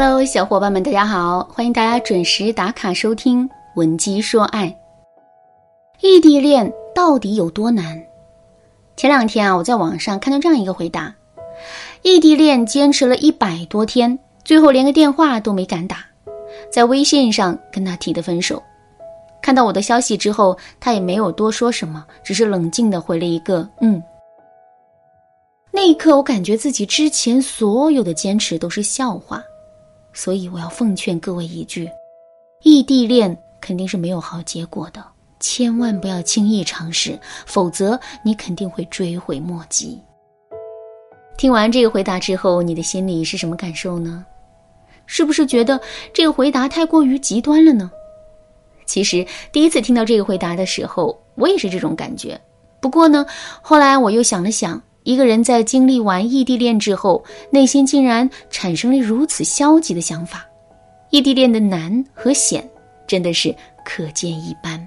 Hello，小伙伴们，大家好！欢迎大家准时打卡收听《闻鸡说爱》。异地恋到底有多难？前两天啊，我在网上看到这样一个回答：异地恋坚持了一百多天，最后连个电话都没敢打，在微信上跟他提的分手。看到我的消息之后，他也没有多说什么，只是冷静的回了一个“嗯”。那一刻，我感觉自己之前所有的坚持都是笑话。所以我要奉劝各位一句：异地恋肯定是没有好结果的，千万不要轻易尝试，否则你肯定会追悔莫及。听完这个回答之后，你的心里是什么感受呢？是不是觉得这个回答太过于极端了呢？其实第一次听到这个回答的时候，我也是这种感觉。不过呢，后来我又想了想。一个人在经历完异地恋之后，内心竟然产生了如此消极的想法。异地恋的难和险，真的是可见一斑。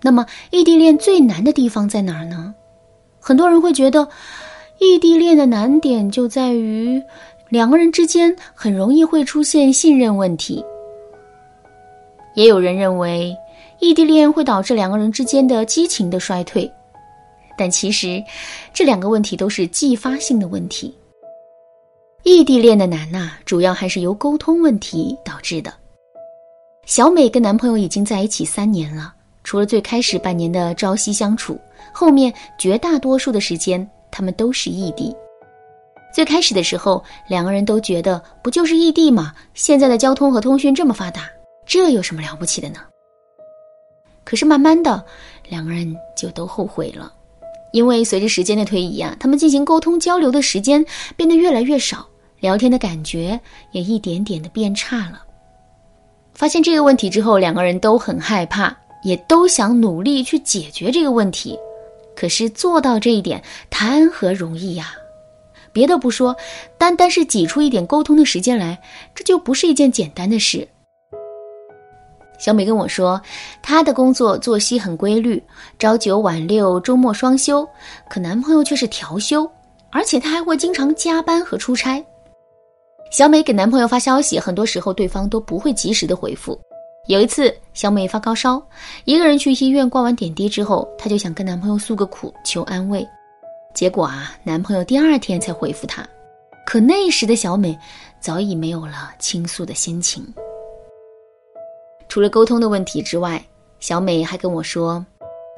那么，异地恋最难的地方在哪儿呢？很多人会觉得，异地恋的难点就在于两个人之间很容易会出现信任问题。也有人认为，异地恋会导致两个人之间的激情的衰退。但其实，这两个问题都是继发性的问题。异地恋的难呐，主要还是由沟通问题导致的。小美跟男朋友已经在一起三年了，除了最开始半年的朝夕相处，后面绝大多数的时间他们都是异地。最开始的时候，两个人都觉得不就是异地吗？现在的交通和通讯这么发达，这有什么了不起的呢？可是慢慢的，两个人就都后悔了。因为随着时间的推移啊，他们进行沟通交流的时间变得越来越少，聊天的感觉也一点点的变差了。发现这个问题之后，两个人都很害怕，也都想努力去解决这个问题。可是做到这一点谈何容易呀？别的不说，单单是挤出一点沟通的时间来，这就不是一件简单的事。小美跟我说，她的工作作息很规律，朝九晚六，周末双休。可男朋友却是调休，而且他还会经常加班和出差。小美给男朋友发消息，很多时候对方都不会及时的回复。有一次，小美发高烧，一个人去医院挂完点滴之后，她就想跟男朋友诉个苦，求安慰。结果啊，男朋友第二天才回复她，可那时的小美早已没有了倾诉的心情。除了沟通的问题之外，小美还跟我说，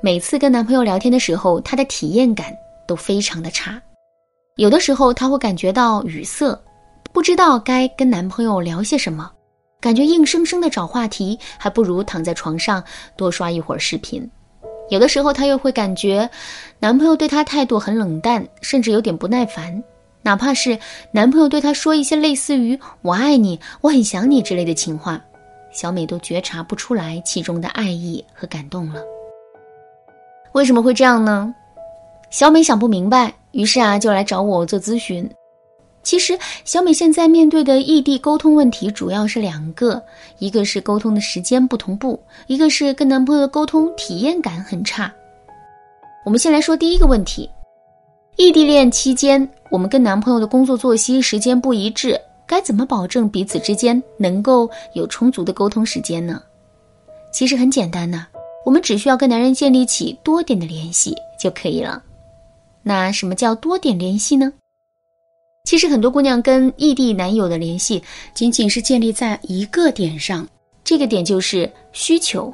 每次跟男朋友聊天的时候，她的体验感都非常的差。有的时候她会感觉到语塞，不知道该跟男朋友聊些什么，感觉硬生生的找话题，还不如躺在床上多刷一会儿视频。有的时候她又会感觉，男朋友对她态度很冷淡，甚至有点不耐烦。哪怕是男朋友对她说一些类似于“我爱你”“我很想你”之类的情话。小美都觉察不出来其中的爱意和感动了。为什么会这样呢？小美想不明白，于是啊，就来找我做咨询。其实，小美现在面对的异地沟通问题主要是两个：一个是沟通的时间不同步，一个是跟男朋友的沟通体验感很差。我们先来说第一个问题：异地恋期间，我们跟男朋友的工作作息时间不一致。该怎么保证彼此之间能够有充足的沟通时间呢？其实很简单呐，我们只需要跟男人建立起多点的联系就可以了。那什么叫多点联系呢？其实很多姑娘跟异地男友的联系仅仅是建立在一个点上，这个点就是需求。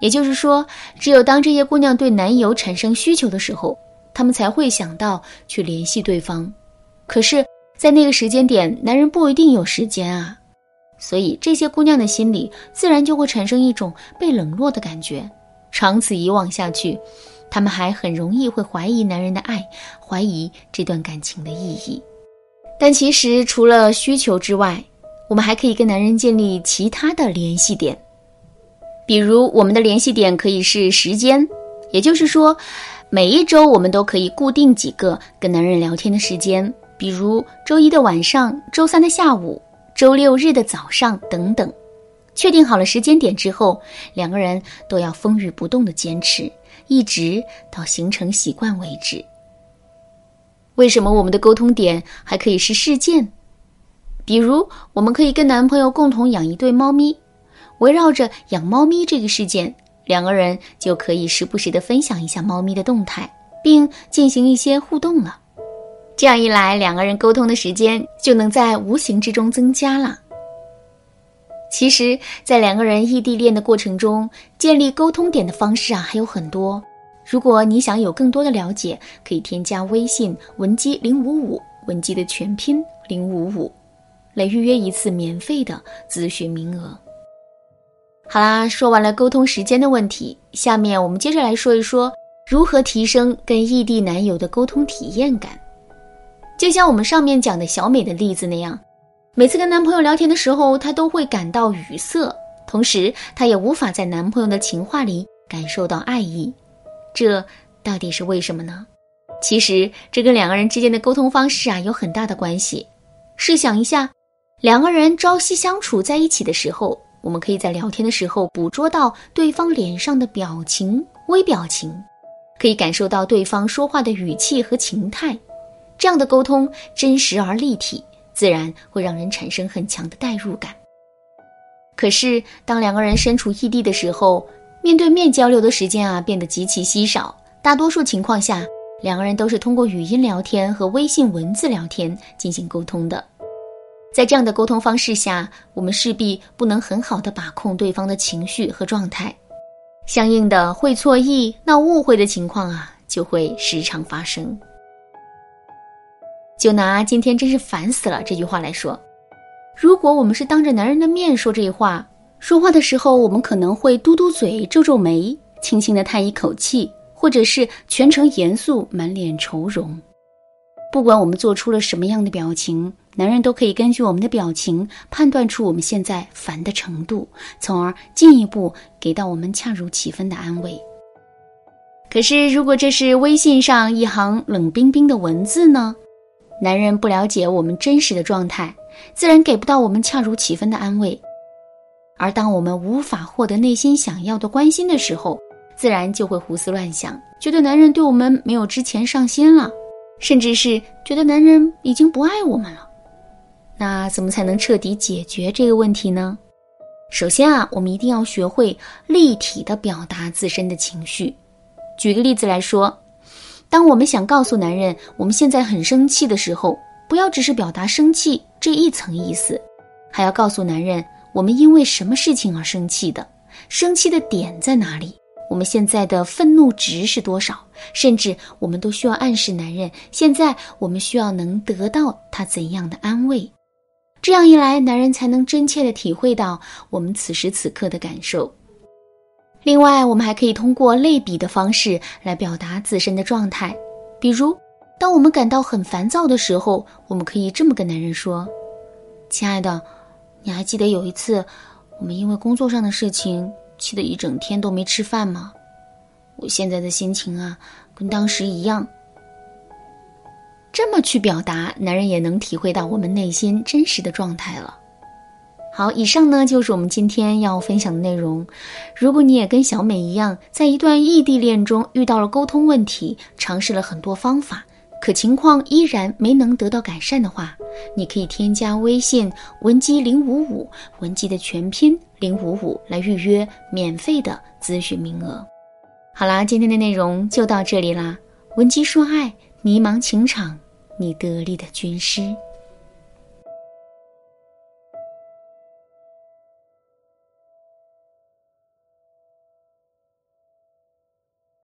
也就是说，只有当这些姑娘对男友产生需求的时候，她们才会想到去联系对方。可是。在那个时间点，男人不一定有时间啊，所以这些姑娘的心里自然就会产生一种被冷落的感觉。长此以往下去，她们还很容易会怀疑男人的爱，怀疑这段感情的意义。但其实除了需求之外，我们还可以跟男人建立其他的联系点，比如我们的联系点可以是时间，也就是说，每一周我们都可以固定几个跟男人聊天的时间。比如周一的晚上、周三的下午、周六日的早上等等，确定好了时间点之后，两个人都要风雨不动的坚持，一直到形成习惯为止。为什么我们的沟通点还可以是事件？比如，我们可以跟男朋友共同养一对猫咪，围绕着养猫咪这个事件，两个人就可以时不时的分享一下猫咪的动态，并进行一些互动了。这样一来，两个人沟通的时间就能在无形之中增加了。其实，在两个人异地恋的过程中，建立沟通点的方式啊还有很多。如果你想有更多的了解，可以添加微信文姬零五五，文姬的全拼零五五。来预约一次免费的咨询名额。好啦，说完了沟通时间的问题，下面我们接着来说一说如何提升跟异地男友的沟通体验感。就像我们上面讲的小美的例子那样，每次跟男朋友聊天的时候，她都会感到语塞，同时她也无法在男朋友的情话里感受到爱意。这到底是为什么呢？其实这跟两个人之间的沟通方式啊有很大的关系。试想一下。两个人朝夕相处在一起的时候，我们可以在聊天的时候捕捉到对方脸上的表情、微表情，可以感受到对方说话的语气和情态。这样的沟通真实而立体，自然会让人产生很强的代入感。可是，当两个人身处异地的时候，面对面交流的时间啊变得极其稀少，大多数情况下，两个人都是通过语音聊天和微信文字聊天进行沟通的。在这样的沟通方式下，我们势必不能很好的把控对方的情绪和状态，相应的会错意、闹误会的情况啊，就会时常发生。就拿“今天真是烦死了”这句话来说，如果我们是当着男人的面说这话，说话的时候，我们可能会嘟嘟嘴、皱皱眉、轻轻的叹一口气，或者是全程严肃、满脸愁容。不管我们做出了什么样的表情。男人都可以根据我们的表情判断出我们现在烦的程度，从而进一步给到我们恰如其分的安慰。可是，如果这是微信上一行冷冰冰的文字呢？男人不了解我们真实的状态，自然给不到我们恰如其分的安慰。而当我们无法获得内心想要的关心的时候，自然就会胡思乱想，觉得男人对我们没有之前上心了，甚至是觉得男人已经不爱我们了。那怎么才能彻底解决这个问题呢？首先啊，我们一定要学会立体的表达自身的情绪。举个例子来说，当我们想告诉男人我们现在很生气的时候，不要只是表达生气这一层意思，还要告诉男人我们因为什么事情而生气的，生气的点在哪里，我们现在的愤怒值是多少，甚至我们都需要暗示男人，现在我们需要能得到他怎样的安慰。这样一来，男人才能真切的体会到我们此时此刻的感受。另外，我们还可以通过类比的方式来表达自身的状态。比如，当我们感到很烦躁的时候，我们可以这么跟男人说：“亲爱的，你还记得有一次，我们因为工作上的事情气得一整天都没吃饭吗？我现在的心情啊，跟当时一样。”这么去表达，男人也能体会到我们内心真实的状态了。好，以上呢就是我们今天要分享的内容。如果你也跟小美一样，在一段异地恋中遇到了沟通问题，尝试了很多方法，可情况依然没能得到改善的话，你可以添加微信文姬零五五，文姬的全拼零五五来预约免费的咨询名额。好啦，今天的内容就到这里啦。文姬说爱，迷茫情场。你得力的军师。